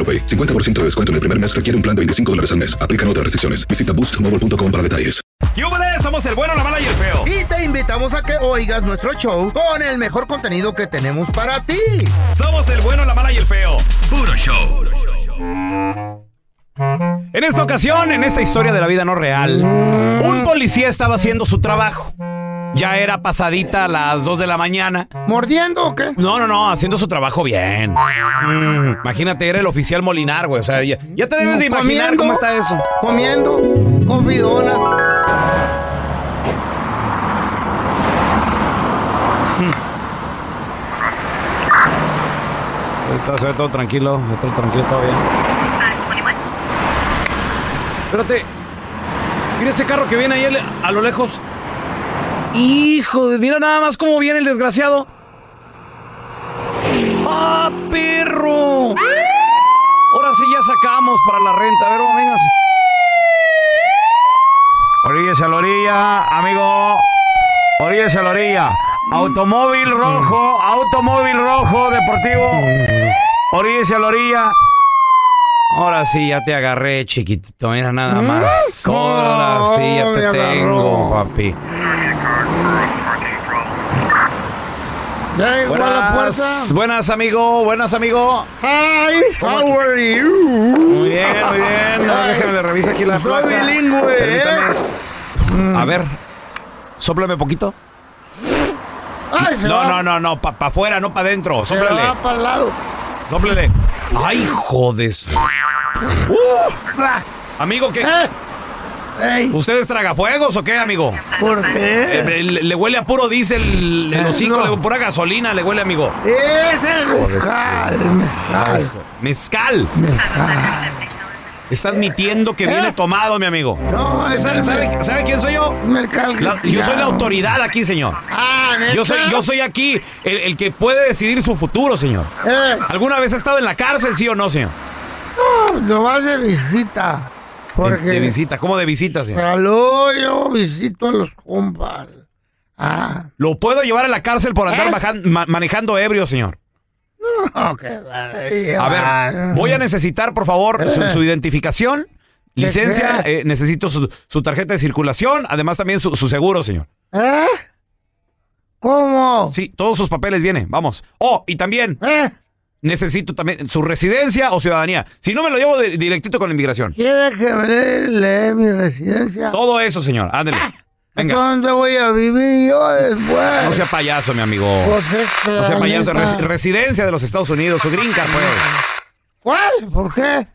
AroPay. 50% de descuento en el primer mes requiere un plan de 25 dólares al mes. Aplican otras restricciones. Visita boostmobile.com para detalles. ¡Yúbales! Somos el bueno, la mala y el feo. Y te invitamos a que oigas nuestro show con el mejor contenido que tenemos para ti. Somos el bueno, la mala y el feo. Puro show. En esta ocasión, en esta historia de la vida no real, un policía estaba haciendo su trabajo. Ya era pasadita a las 2 de la mañana. ¿Mordiendo o qué? No, no, no, haciendo su trabajo bien. Mm, imagínate, era el oficial Molinar, güey. O sea, ya, ya te debes de imaginar Comiendo. cómo está eso. Comiendo, con bidona. Está- Se ve todo tranquilo, se ve todo tranquilo, bien. Espérate. Mira ese carro que viene ahí a lo lejos. Hijo de, mira nada más cómo viene el desgraciado. ¡Ah, perro! Ahora sí ya sacamos para la renta. A ver, vamos, véngase. Oríllese a la orilla, amigo. Oríllese a la orilla. Automóvil rojo, automóvil rojo, deportivo. Oríllese a la orilla. Ahora sí, ya te agarré, chiquitito. Mira nada más. Ahora sí, ya te tengo, papi. Ya la. Buenas, buenas, amigo. Buenas, amigo. Hi, how are you? Muy bien, muy bien. Ver, Déjame le reviso aquí la Soy placa. bilingüe, ¿eh? Permítame. A ver, sóplame poquito. Ay, se No, va. no, no, no, para pa afuera, no para adentro. Sóplale, va para el lado. sóplele. Ay, jodes. Uh, amigo, ¿qué? ¿Eh? Ey, ¿Usted es tragafuegos o qué, amigo? ¿Por qué? Eh, le, le huele a puro diésel el hocico, no. le- pura gasolina le huele, amigo. Es el mezcal, el mezcal. Mezcal. Está admitiendo que viene tomado, mi amigo. No, ¿Sabe, sabe quién soy yo? mezcal. La- yo soy la autoridad aquí, señor. Ah, ¿neta? Yo soy, yo soy aquí el, el que puede decidir su futuro, señor. Eh, ¿Alguna vez ha estado en la cárcel, sí o no, señor? no, no vas de visita. De, Porque... de visita. ¿Cómo de visita, señor? Salud, yo visito a los compas. Ah, ¿Lo puedo llevar a la cárcel por andar ¿Eh? ma- manejando ebrio, señor? no, que vaya. A ver, voy a necesitar, por favor, su, su identificación, licencia, qué? eh, necesito su, su tarjeta de circulación, además también su, su seguro, señor. ¿Eh? ¿Cómo? Sí, todos sus papeles vienen, vamos. Oh, y también ¿Eh? Necesito también su residencia o ciudadanía. Si no, me lo llevo de- directito con la inmigración. ¿Quiere que me lee mi residencia? Todo eso, señor, ándale. Venga, ¿Dónde voy a vivir yo después? no sea payaso, mi amigo. Pues este, No sea la payaso, neta. res- residencia de los Estados Unidos, su green card, pues. ¿Cuál? ¿Por qué?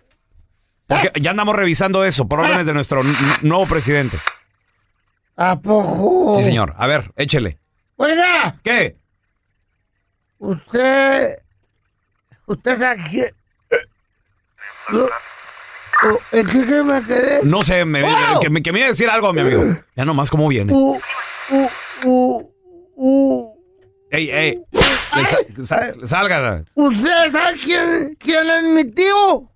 Porque ya andamos revisando eso por órdenes de nuestro n- nuevo presidente. ¿A poco? Sí, señor. A ver, échele. Oiga, ¿Qué? usted... Usted sabe o- ¿En qué que me quedé? No sé, me, ¡Wow! que, me, que me iba a decir algo, mi amigo. Ya nomás cómo viene. Uh, uh, uh, uh. Ey, ey. Le sa- sa- salga. ¿Usted sabe quién, quién es mi tío?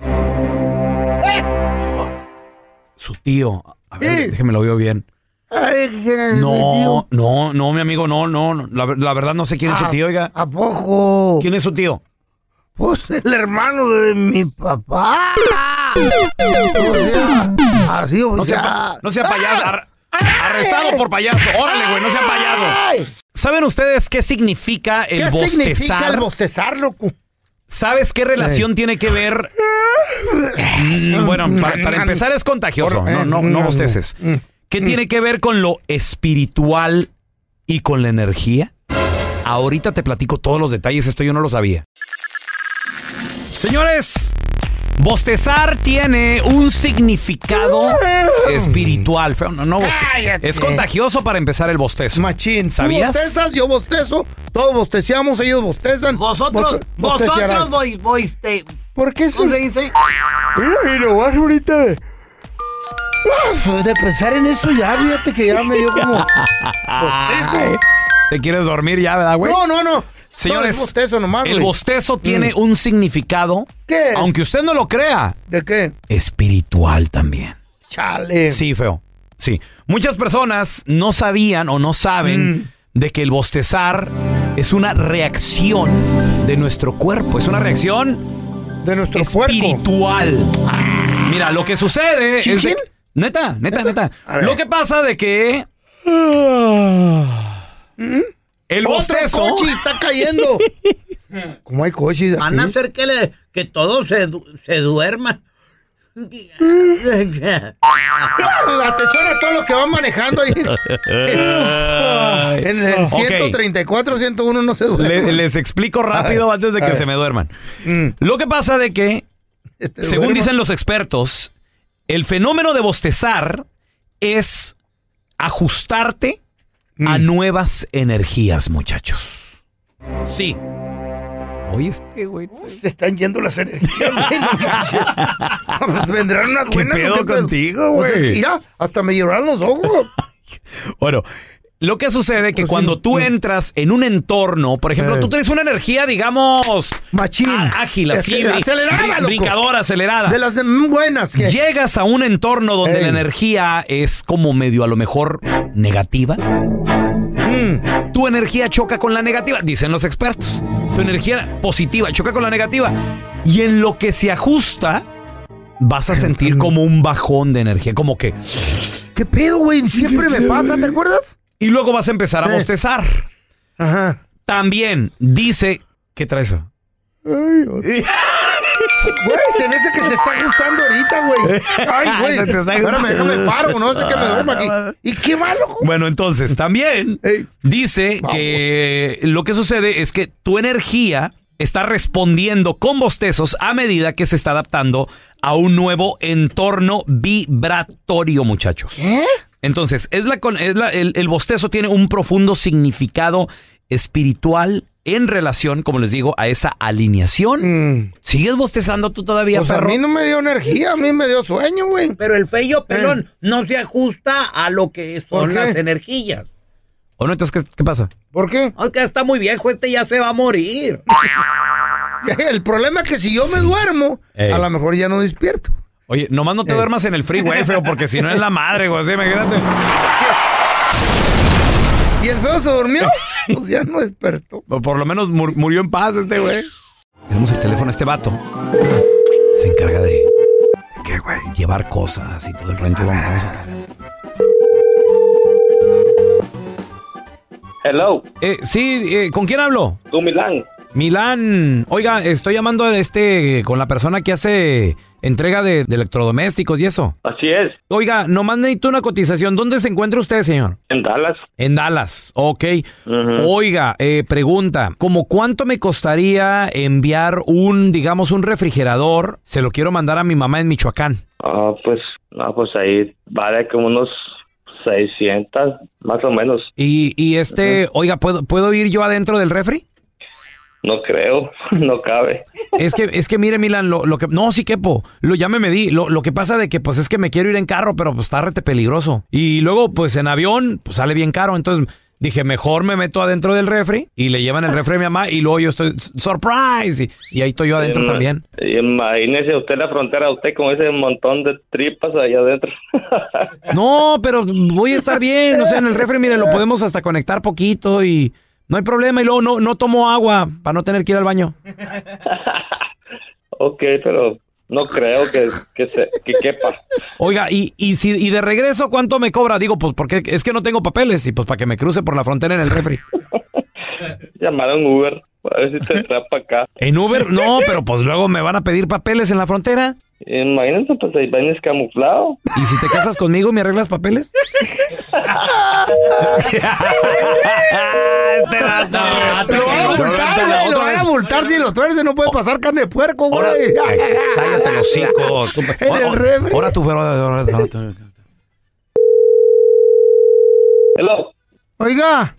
Su tío. A ver, Sí. déjeme lo veo bien. Ay, ¿quién es mi tío? No, no, no, mi amigo, no, no. no. La, la verdad no sé quién es su tío, oiga. ¿A poco? ¿Quién es su tío? Pues el hermano de mi papá. O sea, así, o No sea, no sea payaso. Ar- arrestado por payaso. Órale, güey, no sea payaso. Ay, ¿Saben ustedes qué significa el ¿Qué bostezar? significa el bostezar, loco? ¿Sabes qué relación tiene que ver? Mm, bueno, para, para empezar es contagioso, no, no, no bosteces. ¿Qué tiene que ver con lo espiritual y con la energía? Ahorita te platico todos los detalles, esto yo no lo sabía. Señores, bostezar tiene un significado espiritual. Feo, no, no boste- Cállate. Es contagioso para empezar el bostezo. Machín. ¿Sabías? Tú bostezas, yo bostezo. Todos bosteciamos, ellos bostezan. Vosotros, Boste- vosotros voy, voy, este, ¿Por qué ¿cómo se se... dice? Mira, y nomás ahorita de... Ah, De pensar en eso ya, fíjate que ya me dio como... Ay, ¿Te quieres dormir ya, verdad, güey? No, no, no. Señores, No, es bostezo nomás, el güey. Mm. bostezo tiene un significado, ¿Qué es? aunque usted no lo crea, ¿De qué? espiritual también. Chale. Sí, feo. Sí. Muchas personas no sabían o no saben Mm. de que el bostezar es una reacción de nuestro cuerpo, es una reacción De nuestro cuerpo. espiritual. Mira, lo que sucede es de- ¿Chin, chin? neta, neta, neta. Lo que pasa de que el Otro bostezo coche está cayendo. ¿Cómo hay coches aquí? Van a hacer que, le, que todos se, du- se duerman. Atención a todos los que van manejando ahí. en el Ok. 134, 101 no se duerme. Le- les explico rápido antes de que se me duerman. Mm. Lo que pasa de que, según dicen los expertos, el fenómeno de bostezar es ajustarte a Mm. nuevas energías, muchachos. Sí. Oye, este güey. Se están yendo las energías. Pues Vendrán unas ¿Qué buenas. ¿o pedo contigo, Pues es güey? mira, hasta me lloraron los ojos. Bueno, lo que sucede que Pues sí. cuando tú entras en un entorno, por ejemplo, Eh. tú tienes una energía, digamos, Machín. ágil, así, acelerada, brincadora, acelerada. De las de buenas. que Llegas a un entorno donde Ey. la energía es como medio a lo mejor negativa. Tu energía choca con la negativa, dicen los expertos. Tu energía positiva choca con la negativa. Y en lo que se ajusta, vas a sentir como un bajón de energía, como que... ¿Qué pedo, güey? Siempre me pasa, ¿te acuerdas? Y luego vas a empezar a bostezar. Ajá. También dice... ¿Qué traes? Güey, se me hace que se está ajustando ahorita, güey. Ay, güey. Espérame, déjame paro, no sé que me duerma aquí. ¿Y qué va, loco? Bueno, entonces también Ey. dice Vamos. que lo que sucede es que tu energía está respondiendo con bostezos a medida que se está adaptando a un nuevo entorno vibratorio, muchachos. ¿Eh? Entonces, es la, con- es la- el, el bostezo tiene un profundo significado espiritual en relación, como les digo, a esa alineación. Mm. ¿Sigues bostezando tú todavía, Pues a perro? mí no me dio energía, a mí me dio sueño, güey. Pero el feyo pelón Eh. no se ajusta a lo que ¿Por son qué? las energías. ¿O no? Entonces, ¿qué, qué pasa? ¿Por qué? Aunque está muy viejo, este ya se va a morir. El problema es que si yo me duermo, Ey. a lo mejor ya no despierto. Oye, nomás no te Eh. duermas en el freeway, feo, porque si no es la madre, güey. Así, imagínate. ¿Y el feo se durmió? Pues ya no despertó. O Por lo menos mur- murió en paz este güey. Tenemos el teléfono a este vato. Se encarga de ¿Qué, güey? llevar cosas y todo el rento. Vamos, vamos a- Hello, Eh, sí, eh, ¿con quién hablo? con Milán. Milán. Oiga, estoy llamando a este con la persona que hace entrega de, de electrodomésticos y eso. Así es, Oiga, nomás necesito una cotización. ¿Dónde se encuentra usted, señor? en Dallas. En Dallas, ok. Oiga, eh, pregunta, ¿cómo cuánto me costaría enviar un, digamos, un refrigerador? Se lo quiero mandar a mi mamá en Michoacán. Ah, pues, no, pues ahí vale como unos 600, más o menos. Y, y este, oiga, ¿puedo, ¿puedo ir yo adentro del refri? No creo, no cabe. Es que, es que mire, Milan, lo, lo que, no, sí quepo, lo, ya me medí, lo, lo que pasa de que, pues, es que me quiero ir en carro, pero pues está rete peligroso. Y luego, pues, en avión, pues, sale bien caro, entonces, Dije, mejor me meto adentro del refri y le llevan el refri a mi mamá y luego yo estoy, surprise, y, y ahí estoy yo adentro Ima- también. Imagínese usted la frontera, usted con ese montón de tripas allá adentro. No, pero voy a estar bien. O sea, en el refri, mire, lo podemos hasta conectar poquito y no hay problema. Y luego no, no tomo agua para no tener que ir al baño. ok, pero no creo que, que, se, que quepa. Oiga, y, y, si, y de regreso, ¿cuánto me cobra? Digo, pues porque es que no tengo papeles y pues para que me cruce por la frontera en el refri. Llamar a un Uber, a ver si te trae para acá. En Uber, no, pero pues luego me van a pedir papeles en la frontera. Imagínense, pues ahí vienes camuflado. ¿Y si te casas conmigo, me arreglas papeles? este rato. Lo van a multar, güey, lo van a multar si lo tuerce, no puede pasar carne de puerco, güey. ay, cállate los cinco. En el refri. Ahora ahora tú. Hello, Oiga,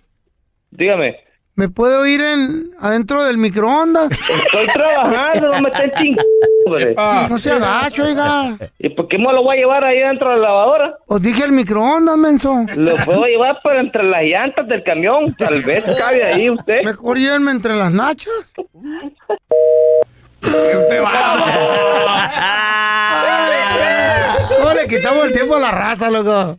dígame. ¿Me puede oír en adentro del microondas? Estoy trabajando, no me estén chingando, hombre. No se agacho, oiga. ¿Y por qué me lo voy a llevar ahí dentro de la lavadora? Os dije el microondas, menso. Lo puedo llevar por entre las llantas del camión. Tal vez cabe ahí usted. Mejor llévenme entre las nachas. ¿Cómo le quitamos el tiempo a la raza, loco?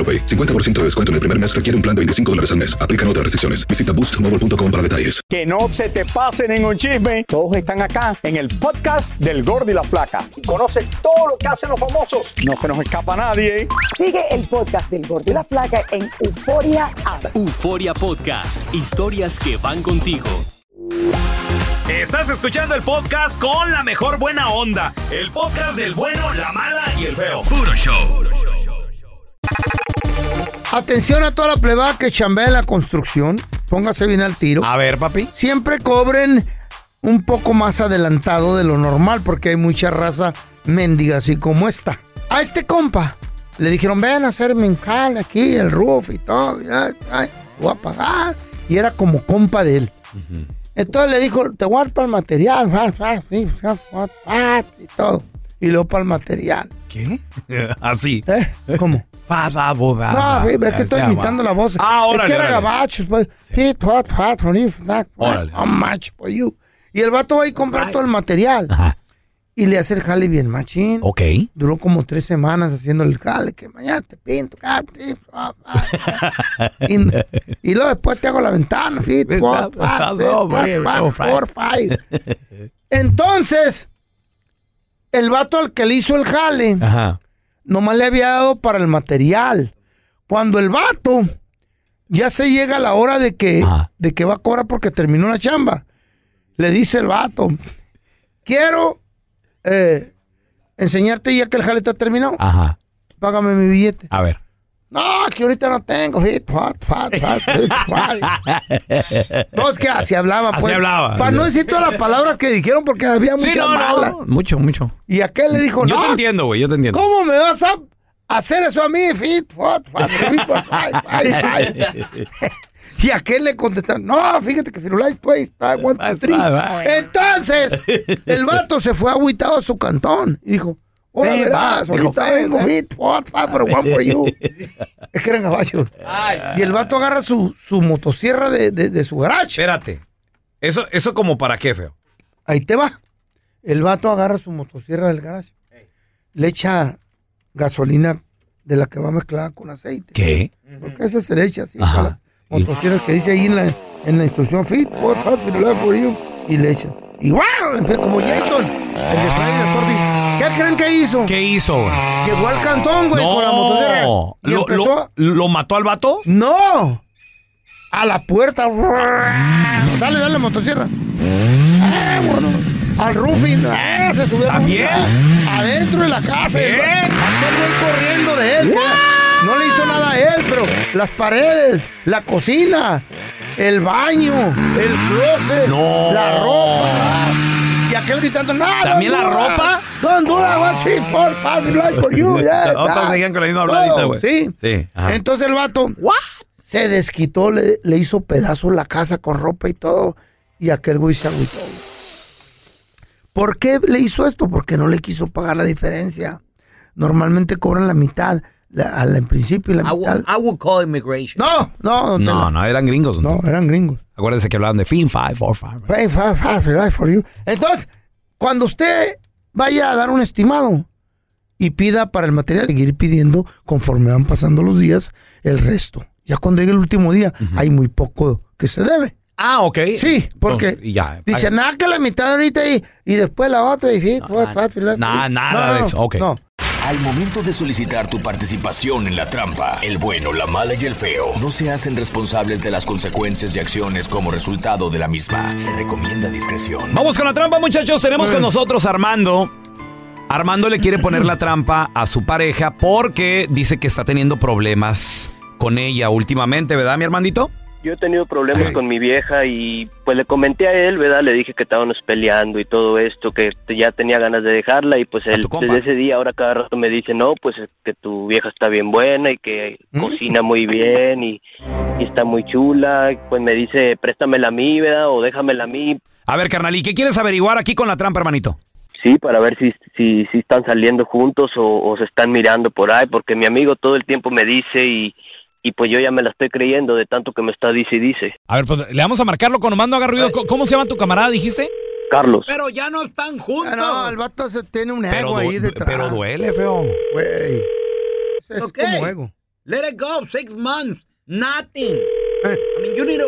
AroPay. 50% de descuento en el primer mes requiere un plan de 25 dólares al mes. Aplican otras restricciones. Visita boostmobile.com para detalles. Que no se te pase ningún chisme. Todos están acá en el podcast del Gordi y la Flaca. Y conoce todo lo que hacen los famosos. No se nos escapa nadie. Sigue el podcast del Gordo y la Flaca en Euforia App. Euforia Podcast, historias que van contigo. Estás escuchando el podcast con la mejor buena onda. El podcast del bueno, la mala y el feo. Puro show. Atención a toda la plebada que chambea en la construcción. Póngase bien al tiro. A ver, papi. Siempre cobren un poco más adelantado de lo normal porque hay mucha raza mendiga así como esta. A este compa le dijeron, ven a hacerme un jale aquí, el roof y todo. ay, voy a pagar. Y era como compa de él. Entonces le dijo, te para el material. Y todo. Y luego para el material. ¿Qué? Así. ¿Eh? ¿Cómo? Pa, bo, ba, No, es que estoy va. imitando la voz. Ah, es órale, que era gabacho. Pues. What, Órale. how much for you? Y el vato va y compra todo el material. Ajá. Y le hace el jale bien machín. Ok. Duró como tres semanas haciendo el jale, que mañana te pinto. ah, ah, ah. y, y luego después te hago la ventana. What, no, four, five. Entonces, el vato al que le hizo el jale Ajá. nomás le había dado para el material. Cuando el vato ya se llega la hora de que, Ajá. de que va a cobrar porque terminó la chamba, le dice el vato, quiero eh, enseñarte ya que el jale está terminado, Ajá. págame mi billete. A ver. No, que ahorita no tengo. Hit, what, what, what, hit, what. No, es que así hablaba. Así pues. hablaba. Para no decir todas las palabras que dijeron porque había muchas Sí, no, malas. no. Mucho, mucho. Y aquel le dijo, Yo no, te entiendo, güey. Yo te entiendo. ¿Cómo me vas a hacer eso a mí? Fit, five, five? Y aquel le contestaron, no, fíjate que Firulais, pues, three". Entonces, el vato se fue agüitado a su cantón y dijo, hola, Ven, verás, ahorita ven, vengo, ven. fit, what, five for one for you. es que eran gabachos. Y el vato agarra su, su motosierra de, de- de su garage. Espérate. ¿Eso, ¿Eso como para qué, feo? Ahí te va. El vato agarra su motosierra del garage. Le echa gasolina de la que va mezclada con aceite. ¿Qué? Porque esa se le echa así. Ajá. las motosierras que dice ahí en la, en la instrucción fit, what, hot, for for you. Y le echa. Y wow, como Jason, el de Friday the 13. ¿Qué creen que hizo? ¿Qué hizo? Llegó al cantón, güey, con la motosierra. No. ¿Lo, empezó. lo, lo mató al vato? ¡No! A la puerta. Dale, dale, motosierra. Ah, bueno. Al roofing. Ah, se subió. ¿También? Adentro de la casa. ¿Qué? El corriendo de él. que No le hizo nada a él, pero las paredes, la cocina, el baño, el closet, No. la ropa. Y aquel gritando, no, ¿También la ropa? Don't do that, one, three, four, five, like for you. Yeah, Otros seguían con la misma habladita, güey. Sí. Sí. ajá. Entonces el vato se desquitó, le, le hizo pedazos la casa con ropa y todo. Y aquel güey se agüitó. ¿Por qué le hizo esto? Porque no le quiso pagar la diferencia. Normalmente cobran la mitad la- al en principio y la I mitad. will, I will call immigration. No, no, No, Tela. no, eran gringos. no, eran gringos. Acuérdense que hablaban de fin 5, 4, 5. Pay five, five, five for you. Entonces, cuando usted vaya a dar un estimado y pida para el material, seguir pidiendo conforme van pasando los días el resto. Ya cuando llegue el último día, hay muy poco que se debe. Ah, ok. Sí, porque Entonces, ya. dice, nada que la mitad ahorita y, y después la otra. Y, five, five, Nada, five". nada No, de no, eso. Ok. No, Al momento de solicitar tu participación en la trampa, el bueno, la mala y el feo no se hacen responsables de las consecuencias y acciones como resultado de la misma. Se recomienda discreción. Vamos con la trampa, muchachos. Tenemos con nosotros a Armando. Armando le quiere poner la trampa a su pareja porque dice que está teniendo problemas con ella últimamente, ¿verdad, mi Armandito? Yo he tenido problemas con mi vieja y pues le comenté a él, ¿verdad? Le dije que estábamos peleando y todo esto, que te- ya tenía ganas de dejarla y pues él desde ese día ahora cada rato me dice, no, pues es que tu vieja está bien buena y que cocina muy bien y, y está muy chula, pues me dice, préstamela a mí, ¿verdad? O déjamela a mí, A ver, carnal, ¿y qué quieres averiguar aquí con la trampa, hermanito? sí, para ver si, si, si están saliendo juntos o, o se están mirando por ahí, porque mi amigo todo el tiempo me dice y, y pues yo ya me la estoy creyendo de tanto que me está dice y dice. A ver, pues le vamos a marcarlo con mando haga ruido. ¿Cómo- ¿Cómo se llama tu camarada, dijiste? Carlos. Pero ya no están juntos. Ah, no, el vato se tiene un Pero, ego ahí detrás. pero duele, feo. Güey. Es Ok. como ego. Let it go. Six months. Nothing. Eh. I mean, you need to,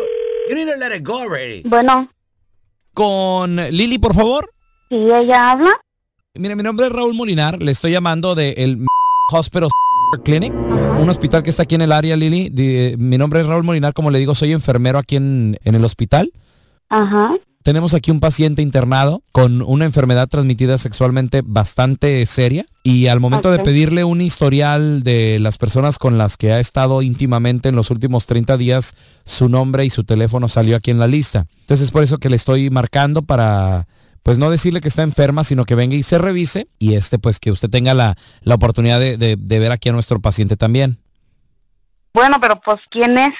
you need to let it go already. Bueno, Con Lili, por favor. si ella habla, Mire, mi nombre es Raúl Molinar. Le estoy llamando del Hospital Clinic, un hospital que está aquí en el área, Lili. Mi nombre es Raúl Molinar. Como le digo, soy enfermero aquí en, en el hospital. ajá, Tenemos aquí un paciente internado con una enfermedad transmitida sexualmente bastante seria y al momento de pedirle un historial de las personas con las que ha estado íntimamente en los últimos 30 días, su nombre y su teléfono salió aquí en la lista. Entonces es por eso que le estoy marcando para pues no decirle que está enferma, sino que venga y se revise y este pues que usted tenga la, la oportunidad de, de- de ver aquí a nuestro paciente también. bueno, pero pues, ¿quién es?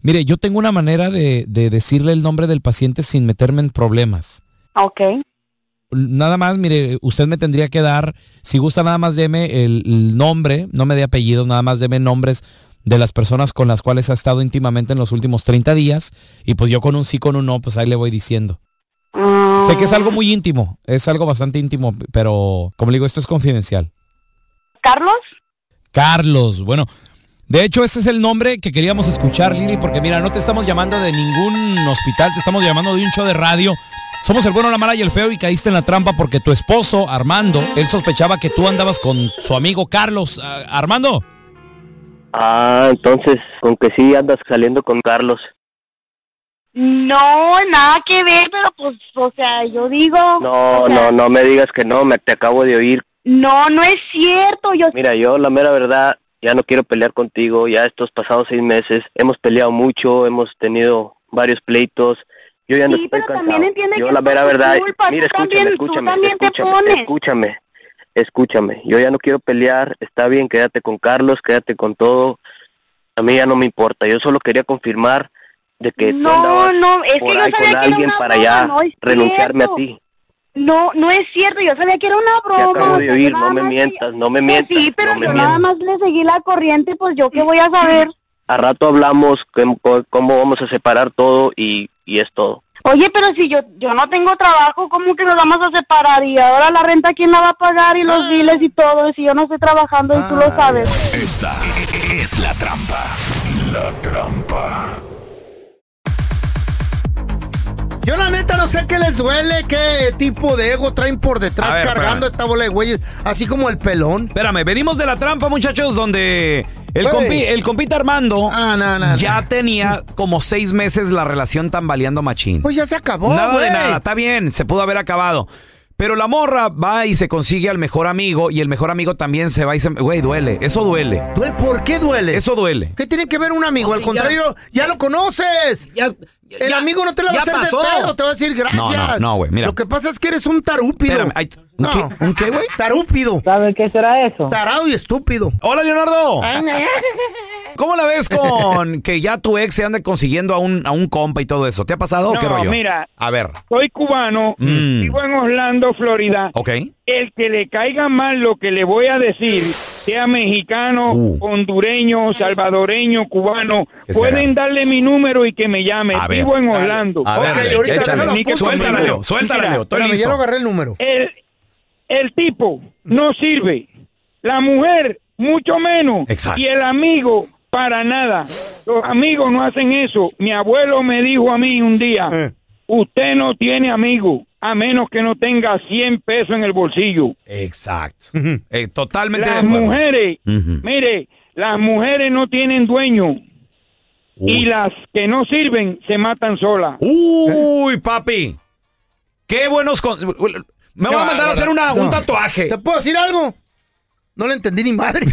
Mire, yo tengo una manera de, de decirle el nombre del paciente sin meterme en problemas. Ok, Nada más, mire, usted me tendría que dar, si gusta nada más deme el, el nombre, no me dé apellidos, nada más deme nombres de las personas con las cuales ha estado íntimamente en los últimos 30 días y pues yo con un sí, con un no, pues ahí le voy diciendo. Sé que es algo muy íntimo, es algo bastante íntimo, pero como le digo, esto es confidencial. ¿Carlos? Carlos, bueno, de hecho ese es el nombre que queríamos escuchar, Lili, porque mira, no te estamos llamando de ningún hospital, te estamos llamando de un show de radio. Somos el bueno, la mala y el feo y caíste en la trampa porque tu esposo, Armando, él sospechaba que tú andabas con su amigo Carlos. Ah, Armando, Ah, entonces, con que sí andas saliendo con Carlos. No, nada que ver, pero pues, o sea, yo digo... No, o sea, no, no me digas que no, me te acabo de oír. No, no es cierto, yo... Mira, yo la mera verdad, ya no quiero pelear contigo, ya estos pasados seis meses hemos peleado mucho, hemos tenido varios pleitos, yo ya no Sí, estoy pero cansado. también entiende yo que la mera verdad, culpa, mira, escúchame, escúchame, también escúchame, escúchame, escúchame, yo ya no quiero pelear, está bien, quédate con Carlos, quédate con todo, a mí ya no me importa, yo solo quería confirmar de que tú No, andabas no, es que yo ahí sabía con que era alguien una para broma, ya no es renunciarme a cierto. ti. No, no es cierto, yo sabía que era una Te broma. acabo de oír, no me mientas, no me Pues mientas. sí, pero no me yo mientas. nada más le seguí la corriente, pues yo qué voy a saber. A rato hablamos cómo, cómo vamos a separar todo y, y es todo. Oye, pero si yo yo no tengo trabajo, ¿cómo que nos vamos a separar? Y ahora la renta, ¿quién la va a pagar? Y los biles y todo, y si yo no estoy trabajando y tú lo sabes. Esta es la trampa. La trampa. Yo la neta no sé qué les duele, qué tipo de ego traen por detrás ver, cargando espérame. esta bola de güeyes, así como el pelón. Espérame, venimos de la trampa, muchachos, donde el, compi, el compita Armando Ah, no, no, ya tenía como seis meses la relación tambaleando machín. Pues ya se acabó, nada de nada, está bien, se pudo haber acabado. Pero la morra va y se consigue al mejor amigo y el mejor amigo también se va y se... Güey, duele, eso duele. ¿Duele? ¿Por qué duele? Eso duele. ¿Qué tiene que ver un amigo? Al contrario, ya, lo conoces. Ya, El ya- amigo no te la va a hacer pasó. de pedo, te va a decir gracias. No, no, no, güey, mira. Lo que pasa es que eres un tarúpido. Espérame, ay, ¿un qué? ¿Un qué, güey? Tarúpido. ¿Sabe qué será eso? Tarado y estúpido. Hola, Leonardo. Ay. ¿Cómo la ves con que ya tu ex se ande consiguiendo a un, a un compa y todo eso? ¿Te ha pasado o qué rollo? mira. A ver. Soy cubano, Mm. vivo en Orlando, Florida. Ok. El que le caiga mal lo que le voy a decir, sea mexicano, Uh. hondureño, salvadoreño, cubano, ¿Qué pueden será? darle mi número y que me llame. A ver. Vivo en Orlando. A ver, Ok, Leo, ahorita échale. Suéltala. Leo, suéltala, Leo, estoy Espérame, ya listo. lo agarré el número. El, el tipo no sirve, la mujer mucho menos Exacto. y el amigo para nada. Los amigos no hacen eso. Mi abuelo me dijo a mí un día, Eh. usted no tiene amigo a menos que no tenga 100 pesos en el bolsillo. Exacto. Ujú. Eh, totalmente de Las mujeres, mire, las mujeres no tienen dueño Uy. y las que no sirven se matan solas. Uy, papi. Qué buenos... con- Me va a mandar a hacer una- un tatuaje. ¿Te puedo decir algo? No le entendí ni madre.